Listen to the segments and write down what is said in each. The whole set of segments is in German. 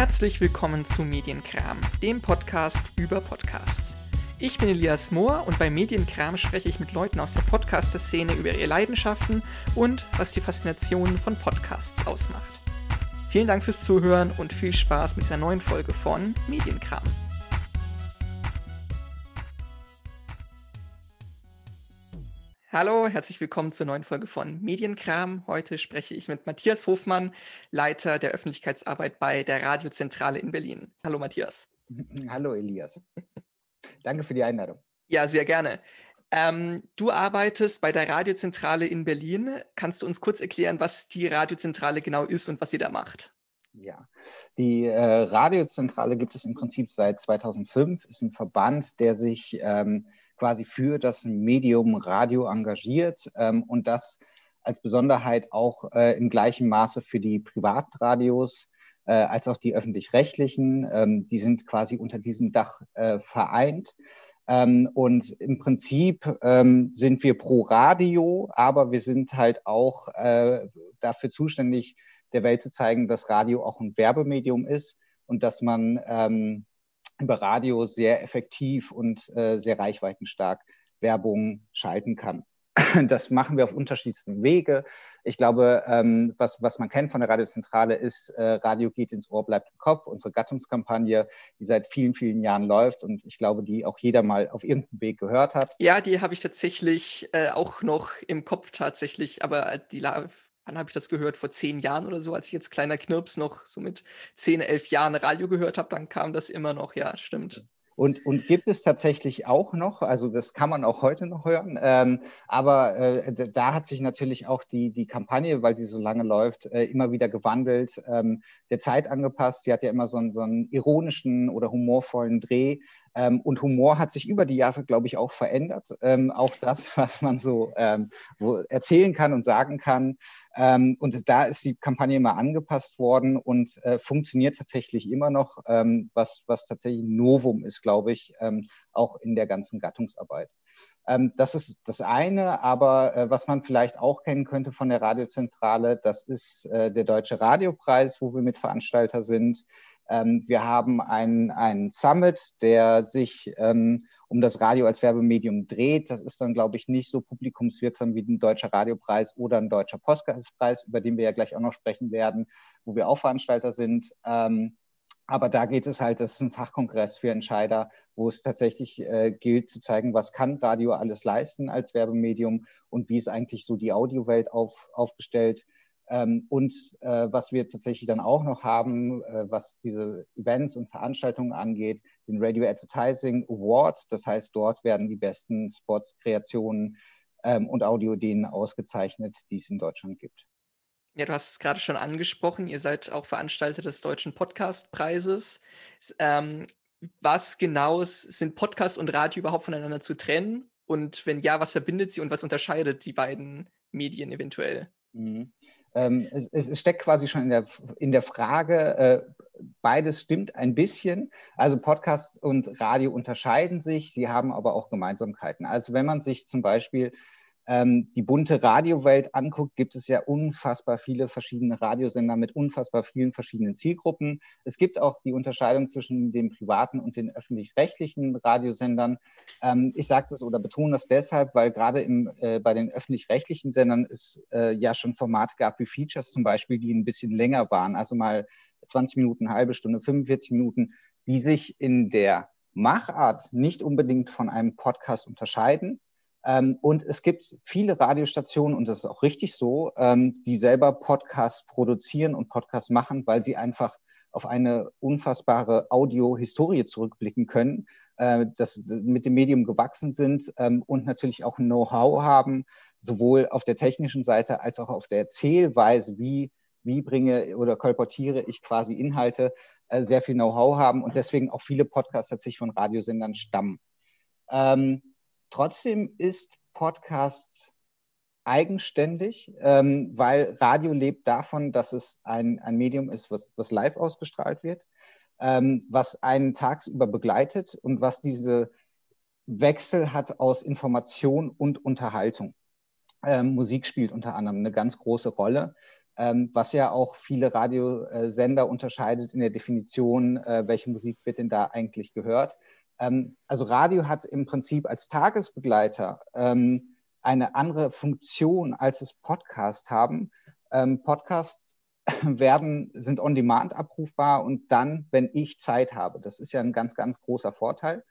Herzlich willkommen zu Medienkram, dem Podcast über Podcasts. Ich bin Elias Mohr und bei Medienkram spreche ich mit Leuten aus der Podcaster-Szene über ihre Leidenschaften und was die Faszination von Podcasts ausmacht. Vielen Dank fürs Zuhören und viel Spaß mit der neuen Folge von Medienkram. Hallo, herzlich willkommen zur neuen Folge von Medienkram. Heute spreche ich mit Matthias Hofmann, Leiter der Öffentlichkeitsarbeit bei der Radiozentrale in Berlin. Hallo Matthias. Hallo Elias. Danke für die Einladung. Ja, sehr gerne. Ähm, du arbeitest bei der Radiozentrale in Berlin. Kannst du uns kurz erklären, was die Radiozentrale genau ist und was sie da macht? Ja, die äh, Radiozentrale gibt es im Prinzip seit 2005, ist ein Verband, der sich ähm, quasi für das Medium Radio engagiert ähm, und das als Besonderheit auch äh, im gleichen Maße für die Privatradios äh, als auch die öffentlich-rechtlichen. Ähm, die sind quasi unter diesem Dach äh, vereint. Ähm, und im Prinzip ähm, sind wir pro Radio, aber wir sind halt auch äh, dafür zuständig, der Welt zu zeigen, dass Radio auch ein Werbemedium ist und dass man ähm, über Radio sehr effektiv und äh, sehr reichweitenstark Werbung schalten kann. Das machen wir auf unterschiedlichsten Wege. Ich glaube, ähm, was, was man kennt von der Radiozentrale ist, äh, Radio geht ins Ohr, bleibt im Kopf, unsere Gattungskampagne, die seit vielen, vielen Jahren läuft und ich glaube, die auch jeder mal auf irgendeinem Weg gehört hat. Ja, die habe ich tatsächlich äh, auch noch im Kopf tatsächlich, aber die wann habe ich das gehört? Vor zehn Jahren oder so, als ich jetzt kleiner Knirps noch so mit zehn, elf Jahren Radio gehört habe, dann kam das immer noch, ja, stimmt. Und, und gibt es tatsächlich auch noch, also das kann man auch heute noch hören, ähm, aber äh, da hat sich natürlich auch die, die Kampagne, weil sie so lange läuft, äh, immer wieder gewandelt, ähm, der Zeit angepasst. Sie hat ja immer so einen, so einen ironischen oder humorvollen Dreh. Ähm, und Humor hat sich über die Jahre, glaube ich, auch verändert. Ähm, auch das, was man so ähm, erzählen kann und sagen kann. Ähm, und da ist die Kampagne immer angepasst worden und äh, funktioniert tatsächlich immer noch, ähm, was, was tatsächlich ein Novum ist, glaube ich, ähm, auch in der ganzen Gattungsarbeit. das ist das eine, aber äh, was man vielleicht auch kennen könnte von der Radiozentrale, das ist äh, der Deutsche Radiopreis, wo wir Mitveranstalter sind. Ähm, wir haben einen Summit, der sich ähm, um das Radio als Werbemedium dreht. Das ist dann, glaube ich, nicht so publikumswirksam wie ein deutscher Radiopreis oder ein deutscher Postpreis, über den wir ja gleich auch noch sprechen werden, wo wir auch Veranstalter sind. Ähm, aber da geht es halt, das ist ein Fachkongress für Entscheider, wo es tatsächlich äh, gilt zu zeigen, was kann Radio alles leisten als Werbemedium und wie ist eigentlich so die Audiowelt auf, aufgestellt. Und äh, was wir tatsächlich dann auch noch haben, äh, was diese Events und Veranstaltungen angeht, den Radio Advertising Award. Das heißt, dort werden die besten Spots, Kreationen ähm, und Audioideen ausgezeichnet, die es in Deutschland gibt. Ja, du hast es gerade schon angesprochen. Ihr seid auch Veranstalter des Deutschen Podcastpreises. Ähm, was genau sind Podcast und Radio überhaupt voneinander zu trennen? Und wenn ja, was verbindet sie und was unterscheidet die beiden Medien eventuell? Mhm. Ähm, es, es, steckt quasi schon in der, in der Frage, äh, beides stimmt ein bisschen. Also Podcast und Radio unterscheiden sich, sie haben aber auch Gemeinsamkeiten. Also wenn man sich zum Beispiel die bunte Radiowelt anguckt, gibt es ja unfassbar viele verschiedene Radiosender mit unfassbar vielen verschiedenen Zielgruppen. Es gibt auch die Unterscheidung zwischen den privaten und den öffentlich-rechtlichen Radiosendern. Ähm, ich sage das oder betone das deshalb, weil gerade äh, bei den öffentlich-rechtlichen Sendern es äh, ja schon Formate gab wie Features zum Beispiel, die ein bisschen länger waren, also mal 20 Minuten, halbe Stunde, 45 Minuten, die sich in der Machart nicht unbedingt von einem Podcast unterscheiden, ähm, und es gibt viele Radiostationen, und das ist auch richtig so, ähm, die selber Podcasts produzieren und Podcasts machen, weil sie einfach auf eine unfassbare Audio-Historie zurückblicken können, äh, das mit dem Medium gewachsen sind ähm, und natürlich auch Know-how haben, sowohl auf der technischen Seite als auch auf der Erzählweise, wie, wie bringe oder kolportiere ich quasi Inhalte, äh, sehr viel Know-how haben und deswegen auch viele Podcasts tatsächlich von Radiosendern stammen. Ähm, Trotzdem ist Podcast eigenständig, ähm, weil Radio lebt davon, dass es ein, ein Medium ist, was, was live ausgestrahlt wird, ähm, was einen tagsüber begleitet und was diese Wechsel hat aus Information und Unterhaltung. Ähm, Musik spielt unter anderem eine ganz große Rolle. ähm, was ja auch viele Radiosender unterscheidet in der Definition, äh, welche Musik wird denn da eigentlich gehört. Ähm, also Radio hat im Prinzip als Tagesbegleiter ähm, eine andere Funktion, als es Podcast haben. Ähm, Podcasts werden, sind on demand abrufbar und dann, wenn ich Zeit habe. Das ist ja ein ganz, ganz großer Vorteil.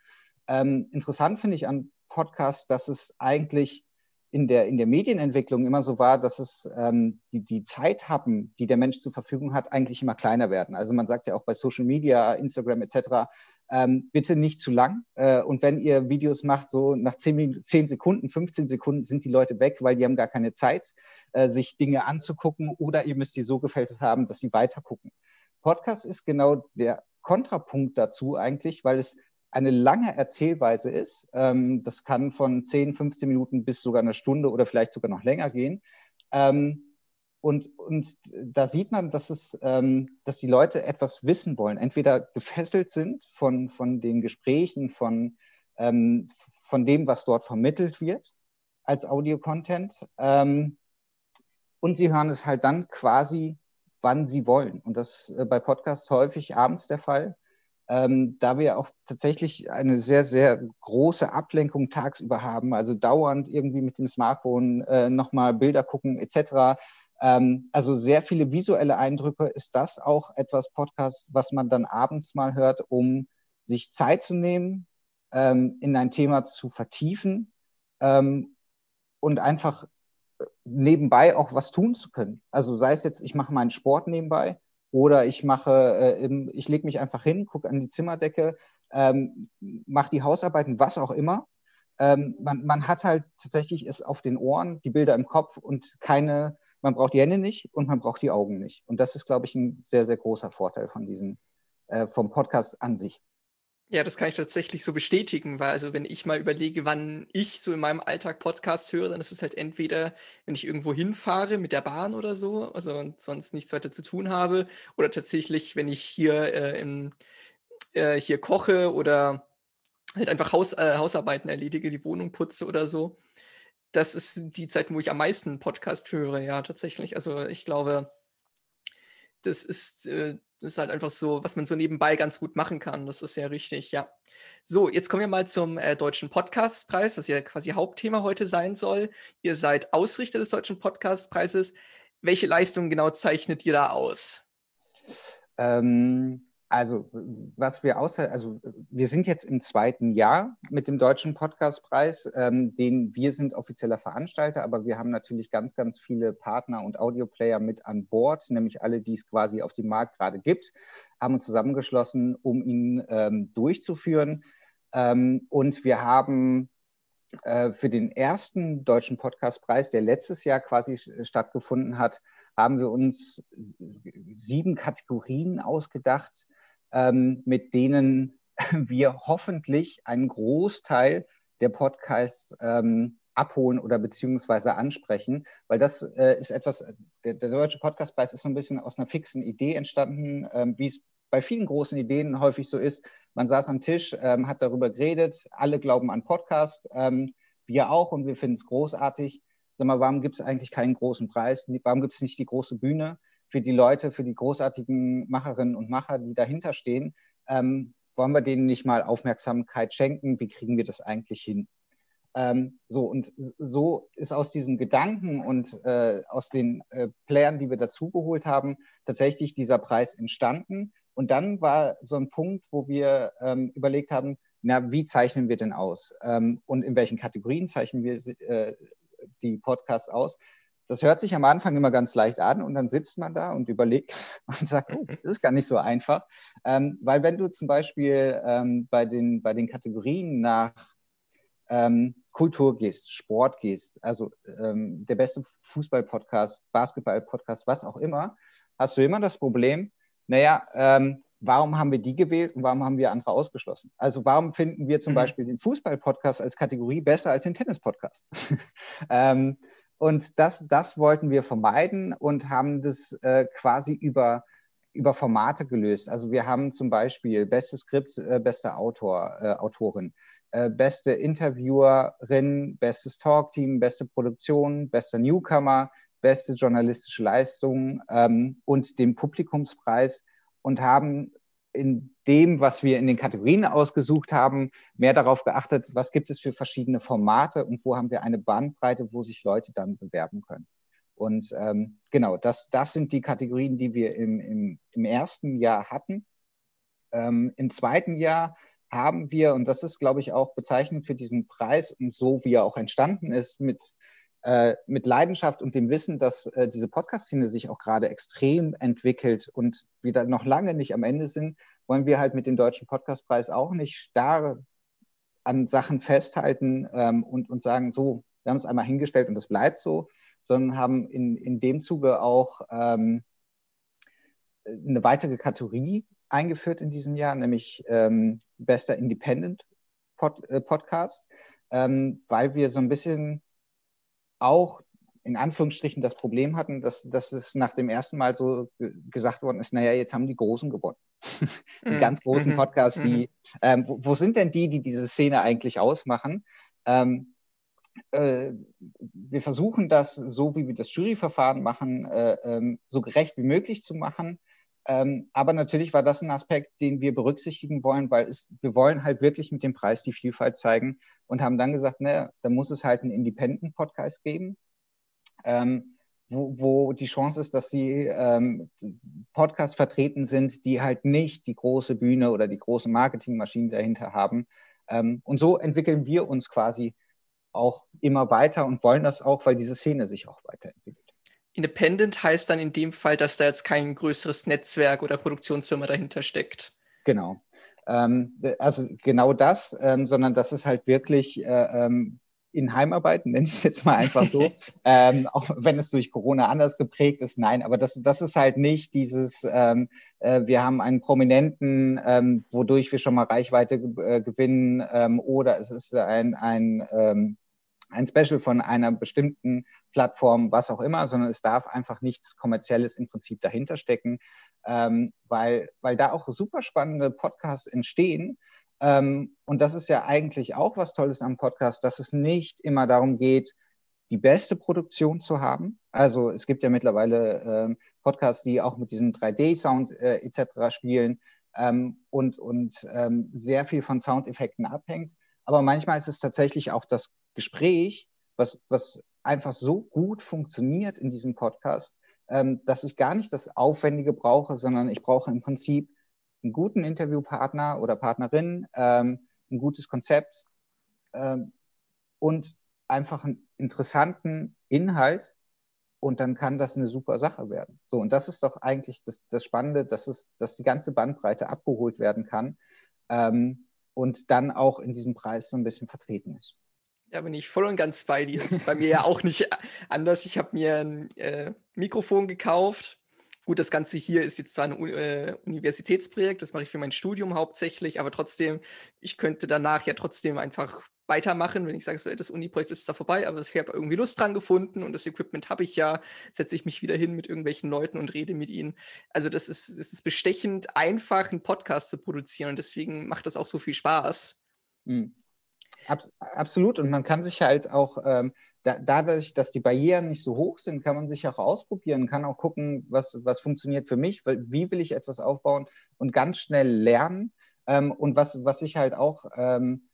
Interessant finde ich an Podcasts, dass es eigentlich in der, in der Medienentwicklung immer so war, dass es ähm, die, die Zeithappen, die der Mensch zur Verfügung hat, eigentlich immer kleiner werden. Also man sagt ja auch bei Social Media, Instagram etc., ähm, bitte nicht zu lang. Äh, und wenn ihr Videos macht, so nach 10, 10, Sekunden, 15 Sekunden sind die Leute weg, weil die haben gar keine Zeit, äh, sich Dinge anzugucken oder ihr müsst die so gefällt haben, dass sie weiter gucken. Podcast ist genau der Kontrapunkt dazu eigentlich, weil es eine lange Erzählweise ist. Ähm, das kann von 10, 15 Minuten bis sogar eine Stunde oder vielleicht sogar noch länger gehen. Ähm, und, und da sieht man, dass, es, ähm, dass die Leute etwas wissen wollen, entweder gefesselt sind von, von den Gesprächen, von, ähm, von dem, was dort vermittelt wird als Audio-Content. Ähm, und sie hören es halt dann quasi, wann sie wollen. Und das ist äh, bei Podcasts häufig abends der Fall ähm, da wir auch tatsächlich eine sehr, sehr große Ablenkung tagsüber haben, also dauernd irgendwie mit dem Smartphone äh, nochmal Bilder gucken etc. Ähm, also sehr viele visuelle Eindrücke. Ist das auch etwas Podcast, was man dann abends mal hört, um sich Zeit zu nehmen, ähm, in ein Thema zu vertiefen ähm, und einfach äh, nebenbei auch was tun zu können. Also sei es jetzt, ich mache meinen Sport nebenbei oder ich mache, äh, ich lege mich einfach hin, gucke an die Zimmerdecke, ähm, mache die Hausarbeiten, was auch immer. Ähm, man, man hat halt tatsächlich es auf den Ohren, die Bilder im Kopf und keine, man braucht die Hände nicht und man braucht die Augen nicht. Und das ist, glaube ich, ein sehr, sehr großer Vorteil von diesem, äh, vom Podcast an sich. Ja, das kann ich tatsächlich so bestätigen, weil also wenn ich mal überlege, wann ich so in meinem Alltag Podcasts höre, dann ist es halt entweder, wenn ich irgendwo hinfahre mit der Bahn oder so, also sonst nichts weiter zu tun habe, oder tatsächlich, wenn ich hier äh, im, äh, hier koche oder halt einfach Haus, äh, Hausarbeiten erledige, die Wohnung putze oder so. Das ist die Zeit, wo ich am meisten Podcast höre, ja, tatsächlich. Also ich glaube, das ist, äh, das ist halt einfach so, was man so nebenbei ganz gut machen kann. Das ist ja richtig, ja. So, jetzt kommen wir mal zum äh, Deutschen Podcastpreis, was ja quasi Hauptthema heute sein soll. Ihr seid Ausrichter des Deutschen Podcastpreises. Welche Leistungen genau zeichnet ihr da aus? Ähm, also, was wir außer, also wir sind jetzt im zweiten Jahr mit dem Deutschen Podcastpreis, ähm, den wir sind offizieller Veranstalter, aber wir haben natürlich ganz, ganz viele Partner und Audioplayer mit an Bord, nämlich alle, die es quasi auf dem Markt gerade gibt, haben uns zusammengeschlossen, um ihn ähm, durchzuführen. Ähm, und wir haben äh, für den ersten Deutschen Podcastpreis, der letztes Jahr quasi stattgefunden hat, haben wir uns sieben Kategorien ausgedacht, ähm, mit denen wir hoffentlich einen Großteil der Podcasts ähm, abholen oder beziehungsweise ansprechen, weil das äh, ist etwas, der, der, Deutsche Podcastpreis ist so ein bisschen aus einer fixen Idee entstanden, ähm, wie es bei vielen großen Ideen häufig so ist. Man saß am Tisch, ähm, hat darüber geredet, alle glauben an Podcast, ähm, wir auch und wir finden es großartig. Sag mal, warum gibt es eigentlich keinen großen Preis? Warum gibt es nicht die große Bühne? Für die Leute, für die großartigen Macherinnen und Macher, die dahinter stehen, ähm, wollen wir denen nicht mal Aufmerksamkeit schenken? Wie kriegen wir das eigentlich hin? Ähm, so, und so ist aus diesen Gedanken und äh, aus den äh, Playern, die wir dazugeholt haben, tatsächlich dieser Preis entstanden. Und dann war so ein Punkt, wo wir ähm, überlegt haben, na, wie zeichnen wir denn aus? Ähm, und in welchen Kategorien zeichnen wir äh, die Podcasts aus? Das hört sich am Anfang immer ganz leicht an und dann sitzt man da und überlegt und sagt, oh, das ist gar nicht so einfach. Ähm, weil wenn du zum Beispiel ähm, bei, den, bei den Kategorien nach ähm, Kultur gehst, Sport gehst, also ähm, der beste Fußball-Podcast, Basketball-Podcast, was auch immer, hast du immer das Problem, naja, ähm, warum haben wir die gewählt und warum haben wir andere ausgeschlossen? Also warum finden wir zum mhm. Beispiel den Fußball-Podcast als Kategorie besser als den Tennis-Podcast? und das, das wollten wir vermeiden und haben das äh, quasi über, über Formate gelöst. Also wir haben zum Beispiel bestes Skript, äh, bester Autor, äh, Autorin, äh, beste Interviewerin, bestes Talkteam, beste Produktion, bester Newcomer, beste journalistische Leistung ähm, und dem Publikumspreis und haben in dem, was wir in den Kategorien ausgesucht haben, mehr darauf geachtet, was gibt es für verschiedene Formate und wo haben wir eine Bandbreite, wo sich Leute dann bewerben können. Und ähm, genau, das, das sind die Kategorien, die wir im, im, im ersten Jahr hatten. Ähm, Im zweiten Jahr haben wir, und das ist, glaube ich, auch bezeichnend für diesen Preis und so, wie er auch entstanden ist, mit, äh, mit Leidenschaft und dem Wissen, dass äh, diese Podcast-Szene sich auch gerade extrem entwickelt und wir da noch lange nicht am Ende sind, wollen wir halt mit dem Deutschen Podcastpreis auch nicht starr an Sachen festhalten ähm, und, und sagen, so, wir haben es einmal hingestellt und das bleibt so, sondern haben in, in dem Zuge auch ähm, eine weitere Kategorie eingeführt in diesem Jahr, nämlich ähm, bester Independent Pod, äh, Podcast, ähm, weil wir so ein bisschen auch in Anführungsstrichen das Problem hatten, dass, dass es nach dem ersten Mal so gesagt worden ist, naja, jetzt haben die Großen gewonnen. die mm, ganz großen mhm, Podcasts, die, mm. ähm, wo, wo, sind denn die, die diese Szene eigentlich ausmachen? Ähm, äh, wir versuchen das, so wie wir das Juryverfahren machen, äh, ähm, so gerecht wie möglich zu machen. Ähm, aber natürlich war das ein Aspekt, den wir berücksichtigen wollen, weil es, wir wollen halt wirklich mit dem Preis die Vielfalt zeigen und haben dann gesagt, naja, da muss es halt einen Independent-Podcast geben, ähm, wo, wo, die Chance ist, dass sie ähm, Podcasts vertreten sind, die halt nicht die große Bühne oder die große Marketingmaschine dahinter haben. Ähm, und so entwickeln wir uns quasi auch immer weiter und wollen das auch, weil diese Szene sich auch weiterentwickelt. Independent heißt dann in dem Fall, dass da jetzt kein größeres Netzwerk oder Produktionsfirma dahinter steckt. Genau. Ähm, also genau das, ähm, sondern das ist halt wirklich äh, ähm, in Heimarbeit, nenne ich es jetzt mal einfach so, ähm, auch wenn es durch Corona anders geprägt ist, nein, aber das, das ist halt nicht dieses, ähm, äh, wir haben einen Prominenten, ähm, wodurch wir schon mal Reichweite äh, gewinnen, ähm, oder es ist ein, ein ähm, ein Special von einer bestimmten Plattform, was auch immer, sondern es darf einfach nichts Kommerzielles im Prinzip dahinter stecken, ähm, weil, weil da auch super spannende Podcasts entstehen. Ähm, und das ist ja eigentlich auch was Tolles am Podcast, dass es nicht immer darum geht, die beste Produktion zu haben. Also es gibt ja mittlerweile ähm, Podcasts, die auch mit diesem 3D-Sound äh, etc. spielen ähm, und, und ähm, sehr viel von Soundeffekten abhängt. Aber manchmal ist es tatsächlich auch das Gespräch, was, was einfach so gut funktioniert in diesem Podcast, ähm, dass ich gar nicht das Aufwendige brauche, sondern ich brauche im Prinzip einen guten Interviewpartner oder Partnerin, ähm, ein gutes Konzept ähm, und einfach einen interessanten Inhalt und dann kann das eine super Sache werden. So, und das ist doch eigentlich das, das Spannende, dass, es, dass die ganze Bandbreite abgeholt werden kann ähm, und dann auch in diesem Preis so ein bisschen vertreten ist. Da bin ich voll und ganz bei dir. Das ist bei mir ja auch nicht anders. Ich habe mir ein äh, Mikrofon gekauft. Gut, das Ganze hier ist jetzt zwar ein äh, Universitätsprojekt, das mache ich für mein Studium hauptsächlich, aber trotzdem, ich könnte danach ja trotzdem einfach weitermachen, wenn ich sage, so, das Uni-Projekt ist da vorbei, aber ich habe irgendwie Lust dran gefunden und das Equipment habe ich ja, setze ich mich wieder hin mit irgendwelchen Leuten und rede mit ihnen. Also das ist, es ist bestechend einfach, einen Podcast zu produzieren und deswegen macht das auch so viel Spaß. Mhm. Ab, absolut. Und man kann sich halt auch, ähm, da, dadurch, dass die Barrieren nicht so hoch sind, kann man sich auch ausprobieren, kann auch gucken, was, was funktioniert für mich, wie will ich etwas aufbauen und ganz schnell lernen. Ähm, und was, was ich halt auch ähm,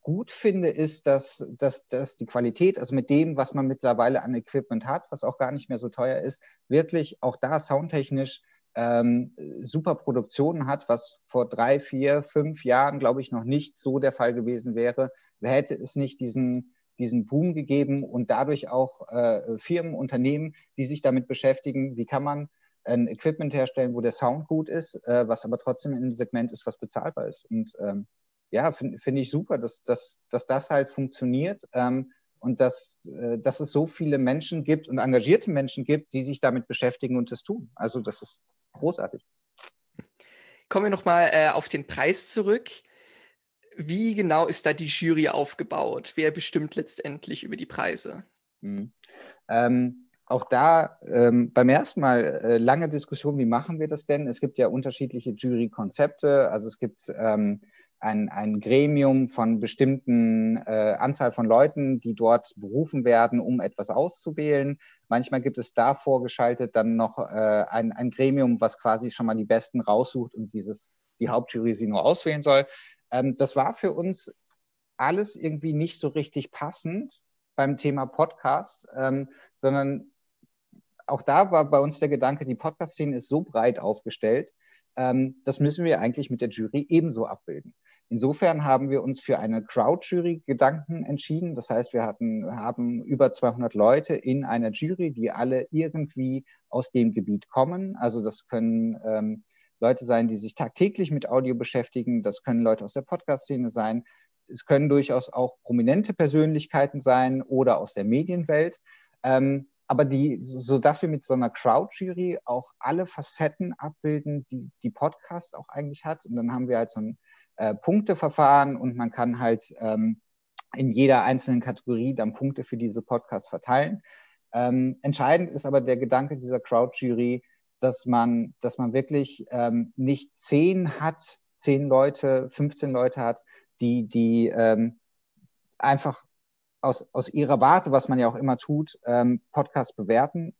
gut finde, ist, dass, dass, dass die Qualität, also mit dem, was man mittlerweile an Equipment hat, was auch gar nicht mehr so teuer ist, wirklich auch da soundtechnisch ähm, super Produktionen hat, was vor drei, vier, fünf Jahren, glaube ich, noch nicht so der Fall gewesen wäre. Hätte es nicht diesen, diesen Boom gegeben und dadurch auch äh, Firmen, Unternehmen, die sich damit beschäftigen, wie kann man ein Equipment herstellen, wo der Sound gut ist, äh, was aber trotzdem in einem Segment ist, was bezahlbar ist. Und ähm, ja, finde find ich super, dass, dass, dass das halt funktioniert ähm, und dass, äh, dass es so viele Menschen gibt und engagierte Menschen gibt, die sich damit beschäftigen und das tun. Also das ist großartig. Kommen wir nochmal äh, auf den Preis zurück. Wie genau ist da die Jury aufgebaut? Wer bestimmt letztendlich über die Preise? Mhm. Ähm, auch da ähm, beim ersten Mal äh, lange Diskussion, wie machen wir das denn? Es gibt ja unterschiedliche Jurykonzepte. Also es gibt ähm, ein, ein Gremium von bestimmten äh, Anzahl von Leuten, die dort berufen werden, um etwas auszuwählen. Manchmal gibt es da vorgeschaltet dann noch äh, ein, ein Gremium, was quasi schon mal die Besten raussucht und dieses, die Hauptjury sie nur auswählen soll. Ähm, das war für uns alles irgendwie nicht so richtig passend beim Thema Podcast, ähm, sondern auch da war bei uns der Gedanke, die Podcast-Szene ist so breit aufgestellt, ähm, das müssen wir eigentlich mit der Jury ebenso abbilden. Insofern haben wir uns für eine Crowd-Jury Gedanken entschieden. Das heißt, wir hatten, haben über 200 Leute in einer Jury, die alle irgendwie aus dem Gebiet kommen. Also das können ähm, Leute sein, die sich tagtäglich mit Audio beschäftigen. Das können Leute aus der Podcast-Szene sein. Es können durchaus auch prominente Persönlichkeiten sein oder aus der Medienwelt. Ähm, aber die, so dass wir mit so einer Crowd-Jury auch alle Facetten abbilden, die die Podcast auch eigentlich hat. Und dann haben wir halt so ein äh, Punkteverfahren und man kann halt ähm, in jeder einzelnen Kategorie dann Punkte für diese Podcasts verteilen. Ähm, entscheidend ist aber der Gedanke dieser Crowd-Jury, dass man, dass man wirklich ähm, nicht zehn hat, zehn Leute, 15 Leute hat, die, die ähm, einfach aus, aus ihrer Warte, was man ja auch immer tut, ähm, Podcast bewerten,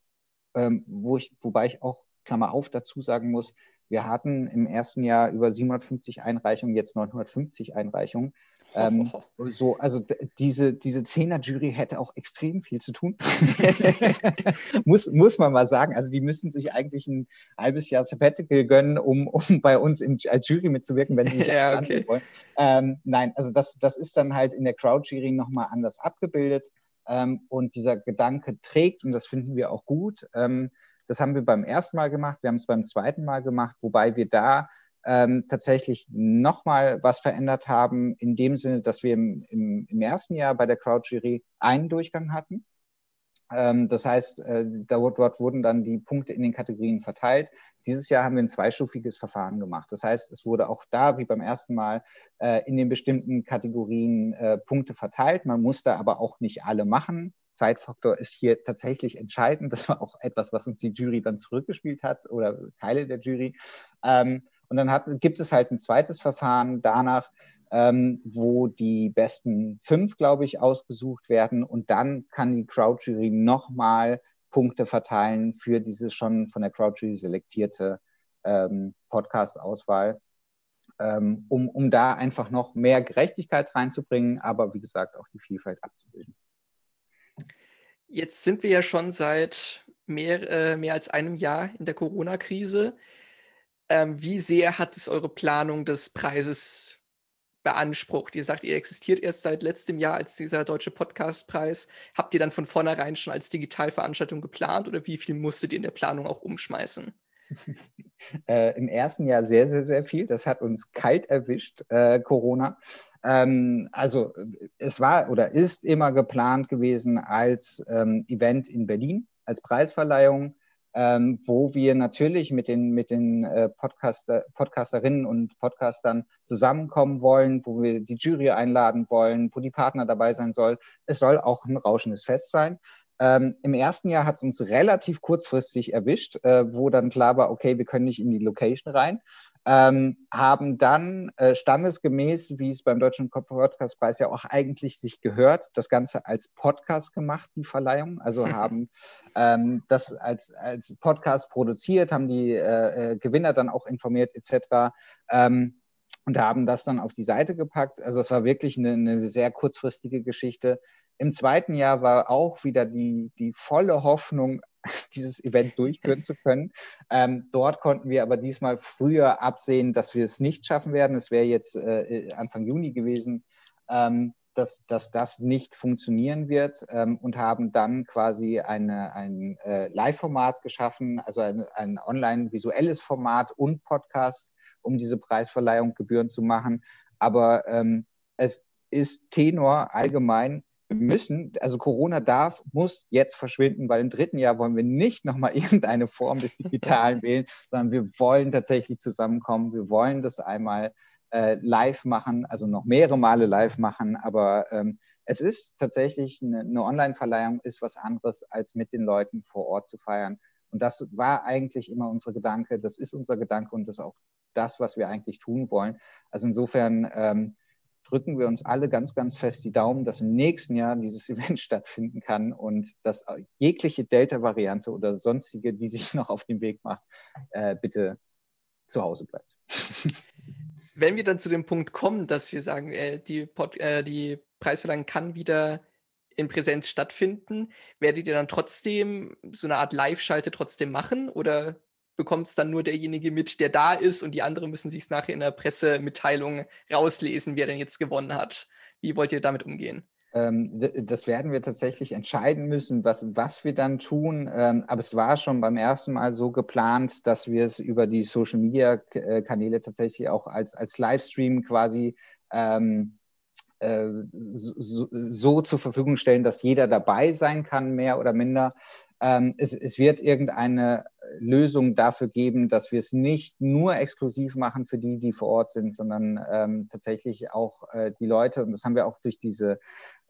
ähm, wo ich, wobei ich auch, Klammer auf, dazu sagen muss, wir hatten im ersten Jahr über 750 Einreichungen, jetzt 950 Einreichungen. Ähm, so, also diese, diese Zehner-Jury hätte auch extrem viel zu tun. muss, muss man mal sagen. Also die müssen sich eigentlich ein halbes Jahr Sabbatical gönnen, um, um bei uns in, als Jury mitzuwirken, wenn sie sich ja, okay. wollen. Ähm, nein, also das, das ist dann halt in der Crowd-Jury nochmal anders abgebildet. Ähm, und dieser Gedanke trägt, und das finden wir auch gut, ähm, das haben wir beim ersten Mal gemacht, wir haben es beim zweiten Mal gemacht, wobei wir da ähm, tatsächlich nochmal was verändert haben, in dem Sinne, dass wir im, im, im ersten Jahr bei der Crowd-Jury einen Durchgang hatten. Ähm, das heißt, äh, dort, dort wurden dann die Punkte in den Kategorien verteilt. Dieses Jahr haben wir ein zweistufiges Verfahren gemacht. Das heißt, es wurde auch da, wie beim ersten Mal, äh, in den bestimmten Kategorien äh, Punkte verteilt. Man musste aber auch nicht alle machen. Zeitfaktor ist hier tatsächlich entscheidend. Das war auch etwas, was uns die Jury dann zurückgespielt hat oder Teile der Jury. Ähm, und dann hat, gibt es halt ein zweites Verfahren danach, ähm, wo die besten fünf, glaube ich, ausgesucht werden. Und dann kann die Crowd-Jury nochmal Punkte verteilen für diese schon von der Crowd-Jury selektierte ähm, Podcast-Auswahl, ähm, um, um da einfach noch mehr Gerechtigkeit reinzubringen, aber wie gesagt auch die Vielfalt abzubilden. Jetzt sind wir ja schon seit mehr, äh, mehr als einem Jahr in der Corona-Krise. Ähm, wie sehr hat es eure Planung des Preises beansprucht? Ihr sagt, ihr existiert erst seit letztem Jahr als dieser deutsche Podcastpreis. Habt ihr dann von vornherein schon als Digitalveranstaltung geplant oder wie viel musstet ihr in der Planung auch umschmeißen? Äh, Im ersten Jahr sehr, sehr, sehr viel. Das hat uns kalt erwischt, äh, Corona. Ähm, also es war oder ist immer geplant gewesen als ähm, Event in Berlin, als Preisverleihung, ähm, wo wir natürlich mit den, mit den äh, Podcaster, Podcasterinnen und Podcastern zusammenkommen wollen, wo wir die Jury einladen wollen, wo die Partner dabei sein soll. Es soll auch ein rauschendes Fest sein. Ähm, Im ersten Jahr hat es uns relativ kurzfristig erwischt, äh, wo dann klar war, okay, wir können nicht in die Location rein ähm, haben dann äh, standesgemäß, wie es beim Deutschen Podcastpreis ja auch eigentlich sich gehört, das Ganze als Podcast gemacht, die Verleihung. Also haben ähm, das als, als Podcast produziert, haben die äh, äh, Gewinner dann auch informiert etc. Ähm, und haben das dann auf die Seite gepackt. Also es war wirklich eine, eine sehr kurzfristige Geschichte. Im zweiten Jahr war auch wieder die, die volle Hoffnung, dieses Event durchführen zu können. Ähm, dort konnten wir aber diesmal früher absehen, dass wir es nicht schaffen werden. Es wäre jetzt äh, Anfang Juni gewesen, ähm, dass, dass das nicht funktionieren wird ähm, und haben dann quasi eine, ein äh, Live-Format geschaffen, also ein, ein online-visuelles Format und Podcast, um diese Preisverleihung gebührend zu machen. Aber ähm, es ist Tenor allgemein wir müssen, also Corona darf, muss jetzt verschwinden, weil im dritten Jahr wollen wir nicht nochmal irgendeine Form des Digitalen wählen, sondern wir wollen tatsächlich zusammenkommen. Wir wollen das einmal äh, live machen, also noch mehrere Male live machen, aber ähm, es ist tatsächlich eine, eine Online-Verleihung, ist was anderes, als mit den Leuten vor Ort zu feiern. Und das war eigentlich immer unser Gedanke, das ist unser Gedanke und das ist auch das, was wir eigentlich tun wollen. Also insofern ähm, drücken wir uns alle ganz, ganz fest die Daumen, dass im nächsten Jahr dieses Event stattfinden kann und dass jegliche Delta-Variante oder sonstige, die sich noch auf den Weg macht, äh, bitte zu Hause bleibt. Wenn wir dann zu dem Punkt kommen, dass wir sagen, äh, die, Pod, äh, die Preisverleihung kann wieder in Präsenz stattfinden, werdet ihr dann trotzdem so eine Art Live-Schalte trotzdem machen oder bekommt es dann nur derjenige mit, der da ist und die anderen müssen sich es nachher in der Pressemitteilung rauslesen, wer denn jetzt gewonnen hat? Wie wollt ihr damit umgehen? Ähm, das werden wir tatsächlich entscheiden müssen, was, was wir dann tun. Ähm, aber es war schon beim ersten Mal so geplant, dass wir es über die Social Media Kanäle tatsächlich auch als, als Livestream quasi ähm, äh, so, so, zur Verfügung stellen, dass jeder dabei sein kann, mehr oder minder. Ähm, es, es, wird irgendeine Lösung dafür geben, dass wir es nicht nur exklusiv machen für die, die vor Ort sind, sondern ähm, tatsächlich auch äh, die Leute, und das haben wir auch durch diese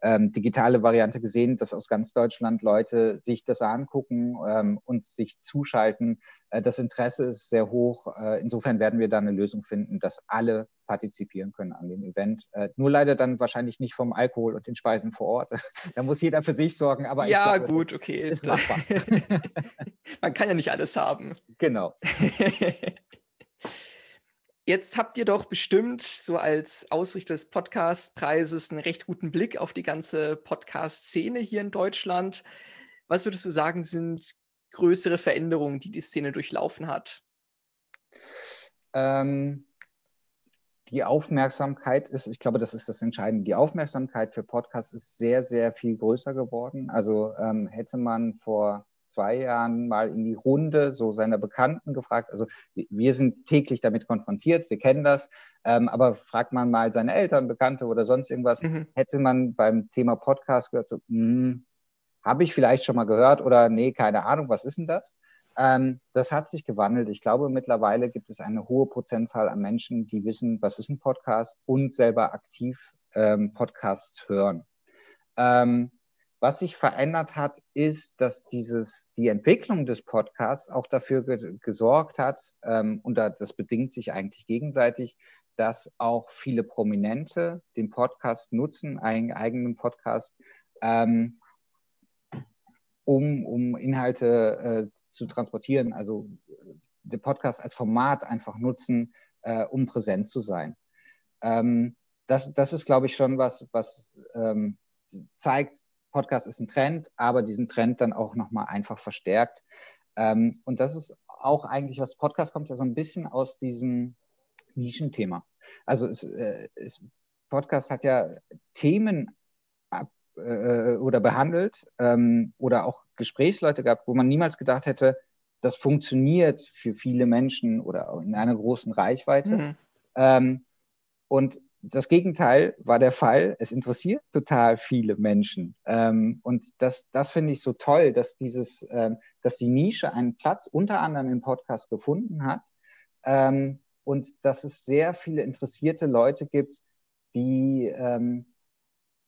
ähm, digitale Variante gesehen, dass aus ganz Deutschland Leute sich das angucken ähm, und sich zuschalten. Äh, das Interesse ist sehr hoch. Äh, insofern werden wir da eine Lösung finden, dass alle partizipieren können an dem Event. Äh, nur leider dann wahrscheinlich nicht vom Alkohol und den Speisen vor Ort. da muss jeder für sich sorgen. Aber ja, glaube, gut, okay. Ist machbar. Man kann ja nicht alles haben. Genau. Jetzt habt ihr doch bestimmt so als Ausrichter des Podcastpreises einen recht guten Blick auf die ganze Podcast-Szene hier in Deutschland. Was würdest du sagen, sind größere Veränderungen, die die Szene durchlaufen hat? Ähm, die Aufmerksamkeit ist, ich glaube, das ist das Entscheidende. Die Aufmerksamkeit für Podcasts ist sehr, sehr viel größer geworden. Also ähm, hätte man vor zwei Jahren mal in die Runde so seiner Bekannten gefragt. Also wir sind täglich damit konfrontiert, wir kennen das, ähm, aber fragt man mal seine Eltern, Bekannte oder sonst irgendwas, mhm. hätte man beim Thema Podcast gehört, so, hm, habe ich vielleicht schon mal gehört oder nee, keine Ahnung, was ist denn das? Ähm, das hat sich gewandelt. Ich glaube, mittlerweile gibt es eine hohe Prozentzahl an Menschen, die wissen, was ist ein Podcast und selber aktiv ähm, Podcasts hören. Ähm, was sich verändert hat, ist, dass dieses, die Entwicklung des Podcasts auch dafür ge gesorgt hat, ähm, und da, das bedingt sich eigentlich gegenseitig, dass auch viele Prominente den Podcast nutzen, einen eigenen Podcast, ähm, um, um Inhalte äh, zu transportieren, also äh, den Podcast als Format einfach nutzen, äh, um präsent zu sein. Ähm, das, das ist, glaube ich, schon was, was ähm, zeigt, Podcast ist ein Trend, aber diesen Trend dann auch nochmal einfach verstärkt. Ähm, und das ist auch eigentlich, was Podcast kommt ja so ein bisschen aus diesem Nischenthema. Also es, äh, es, Podcast hat ja Themen äh, oder behandelt ähm, oder auch Gesprächsleute gehabt, wo man niemals gedacht hätte, das funktioniert für viele Menschen oder in einer großen Reichweite. Mhm. Ähm, und das Gegenteil war der Fall. Es interessiert total viele Menschen. Ähm, und das, das finde ich so toll, dass dieses, ähm, dass die Nische einen Platz unter anderem im Podcast gefunden hat. Ähm, und dass es sehr viele interessierte Leute gibt, die, ähm,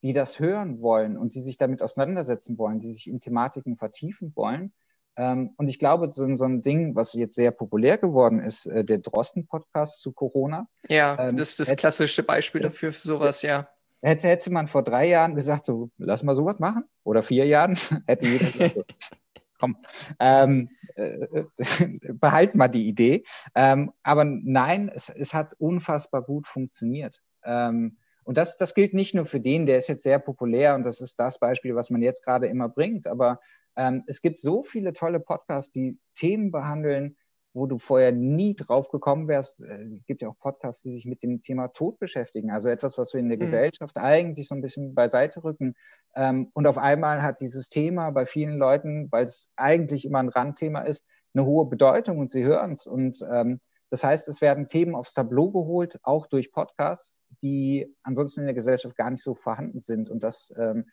die das hören wollen und die sich damit auseinandersetzen wollen, die sich in Thematiken vertiefen wollen. Ähm, und ich glaube, so, so, ein Ding, was jetzt sehr populär geworden ist, äh, der Drosten-Podcast zu Corona. Ja, ähm, das ist das hätte, klassische Beispiel das, dafür für sowas, ja. Hätte, hätte man vor drei Jahren gesagt, so, lass mal sowas machen, oder vier Jahren, hätte jeder gesagt, so, komm, ähm, äh, behalt mal die Idee. Ähm, aber nein, es, es hat unfassbar gut funktioniert. Ähm, und das, das gilt nicht nur für den, der ist jetzt sehr populär und das ist das Beispiel, was man jetzt gerade immer bringt, aber ähm, es gibt so viele tolle Podcasts, die Themen behandeln, wo du vorher nie drauf gekommen wärst. Äh, es gibt ja auch Podcasts, die sich mit dem Thema Tod beschäftigen. Also etwas, was wir in der mhm. Gesellschaft eigentlich so ein bisschen beiseite rücken. Ähm, und auf einmal hat dieses Thema bei vielen Leuten, weil es eigentlich immer ein Randthema ist, eine hohe Bedeutung und sie hören es. Und ähm, das heißt, es werden Themen aufs Tableau geholt, auch durch Podcasts, die ansonsten in der Gesellschaft gar nicht so vorhanden sind. Und das ähm,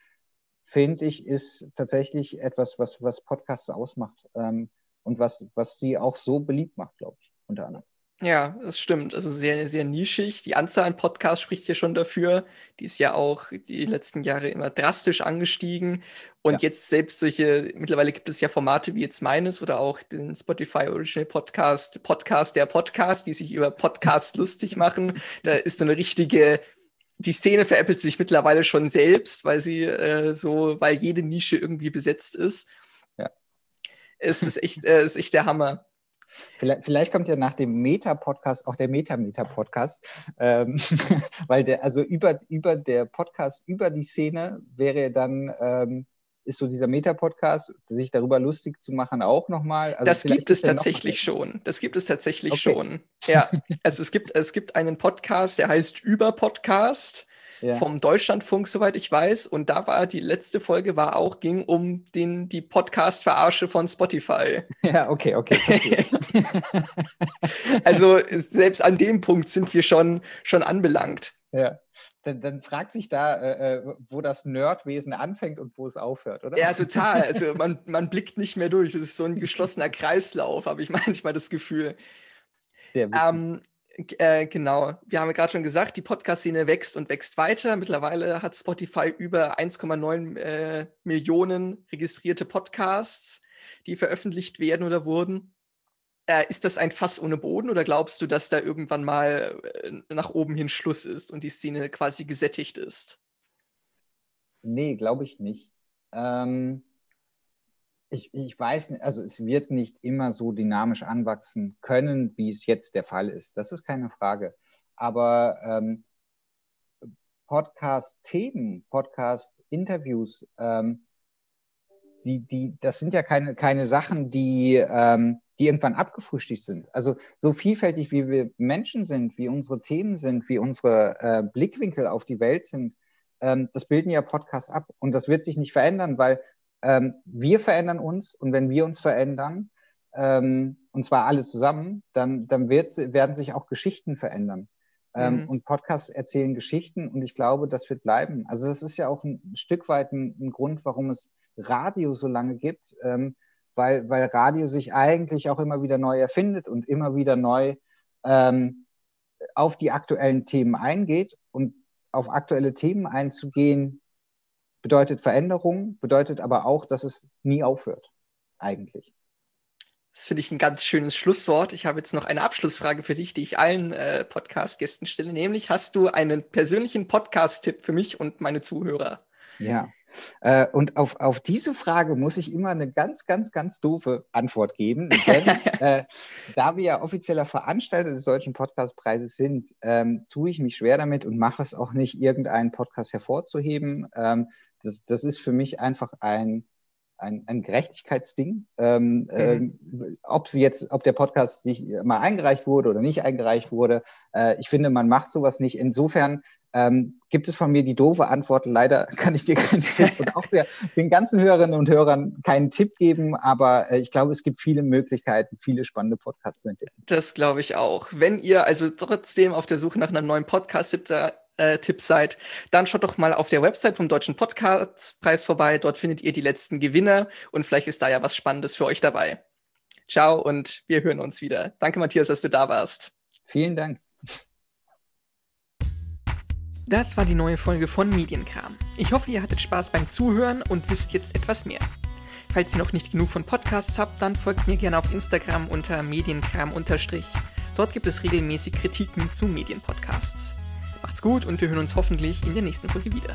finde ich, ist tatsächlich etwas, was, was Podcasts ausmacht ähm, und was, was sie auch so beliebt macht, glaube ich, unter anderem. Ja, das stimmt. Also sehr, sehr nischig. Die Anzahl an Podcasts spricht ja schon dafür. Die ist ja auch die letzten Jahre immer drastisch angestiegen. Und ja. jetzt selbst solche, mittlerweile gibt es ja Formate wie jetzt meines oder auch den Spotify Original Podcast, Podcast der Podcast, die sich über Podcasts lustig machen. Da ist so eine richtige, die Szene veräppelt sich mittlerweile schon selbst, weil sie äh, so, weil jede Nische irgendwie besetzt ist. Ja. Es ist echt, äh, ist echt der Hammer. Vielleicht, vielleicht, kommt ja nach dem Meta-Podcast auch der Meta-Meta-Podcast, ähm, weil der, also über, über der Podcast, über die Szene wäre dann, ähm, ist so dieser Meta-Podcast, sich darüber lustig zu machen, auch nochmal. Also das gibt es tatsächlich schon. Das gibt es tatsächlich okay. schon. Ja, also es gibt, es gibt einen Podcast, der heißt Über Podcast ja. vom Deutschlandfunk, soweit ich weiß. Und da war die letzte Folge war auch, ging um den, die Podcast-Verarsche von Spotify. Ja, okay, okay. also selbst an dem Punkt sind wir schon, schon anbelangt. Ja. Dann, dann, fragt sich da, äh, äh, wo das Nerdwesen anfängt und wo es aufhört, oder? Ja, total. Also man, man blickt nicht mehr durch. Es ist so ein geschlossener Kreislauf, habe ich manchmal das Gefühl. Ähm, äh, genau, wir haben ja gerade schon gesagt, die Podcast-Szene wächst und wächst weiter. Mittlerweile hat Spotify über 1,9 äh, Millionen registrierte Podcasts, die veröffentlicht werden oder wurden. Äh, ist das ein Fass ohne Boden oder glaubst du, dass da irgendwann mal äh, nach oben hin Schluss ist und die Szene quasi gesättigt ist? Nee, glaube ich nicht. Ähm, ich, ich weiß also es wird nicht immer so dynamisch anwachsen können, wie es jetzt der Fall ist. Das ist keine Frage. Aber ähm, Podcast-Themen, Podcast-Interviews, ähm, die, die, das sind ja keine, keine Sachen, die, ähm, die irgendwann abgefrühstückt sind. Also so vielfältig wie wir Menschen sind, wie unsere Themen sind, wie unsere äh, Blickwinkel auf die Welt sind, ähm, das bilden ja Podcasts ab. Und das wird sich nicht verändern, weil ähm, wir verändern uns und wenn wir uns verändern, ähm, und zwar alle zusammen, dann, dann wird, werden sich auch Geschichten verändern. Ähm, mhm. Und Podcasts erzählen Geschichten und ich glaube, das wird bleiben. Also das ist ja auch ein Stück weit ein, ein Grund, warum es Radio so lange gibt, ähm, weil, weil Radio sich eigentlich auch immer wieder neu erfindet und immer wieder neu ähm, auf die aktuellen Themen eingeht. Und auf aktuelle Themen einzugehen, bedeutet Veränderung, bedeutet aber auch, dass es nie aufhört, eigentlich. Das finde ich ein ganz schönes Schlusswort. Ich habe jetzt noch eine Abschlussfrage für dich, die ich allen äh, Podcast-Gästen stelle. Nämlich, hast du einen persönlichen Podcast-Tipp für mich und meine Zuhörer? Ja, äh, und auf, auf diese Frage muss ich immer eine ganz, ganz, ganz doofe Antwort geben. Denn äh, da wir ja offizieller Veranstalter des Deutschen Podcastpreises sind, ähm, tue ich mich schwer damit und mache es auch nicht, irgendeinen Podcast hervorzuheben. Ähm, das, das ist für mich einfach ein, ein, ein Gerechtigkeitsding. Ähm, mhm. ähm, ob sie jetzt, ob der Podcast sich mal eingereicht wurde oder nicht eingereicht wurde, äh, ich finde, man macht sowas nicht. Insofern ähm, gibt es von mir die doofe Antwort. Leider kann ich dir keinen Tipp und auch der, den ganzen Hörerinnen und Hörern keinen Tipp geben, aber äh, ich glaube, es gibt viele Möglichkeiten, viele spannende Podcasts zu entdecken. Das glaube ich auch. Wenn ihr also trotzdem auf der Suche nach einem neuen Podcast äh, Tipps seid, dann schaut doch mal auf der Website vom Deutschen Podcastpreis vorbei. Dort findet ihr die letzten Gewinner und vielleicht ist da ja was Spannendes für euch dabei. Ciao und wir hören uns wieder. Danke, Matthias, dass du da warst. Vielen Dank. Das war die neue Folge von Medienkram. Ich hoffe, ihr hattet Spaß beim Zuhören und wisst jetzt etwas mehr. Falls ihr noch nicht genug von Podcasts habt, dann folgt mir gerne auf Instagram unter Medienkram-. Dort gibt es regelmäßig Kritiken zu Medienpodcasts. Macht's gut und wir hören uns hoffentlich in der nächsten Folge wieder.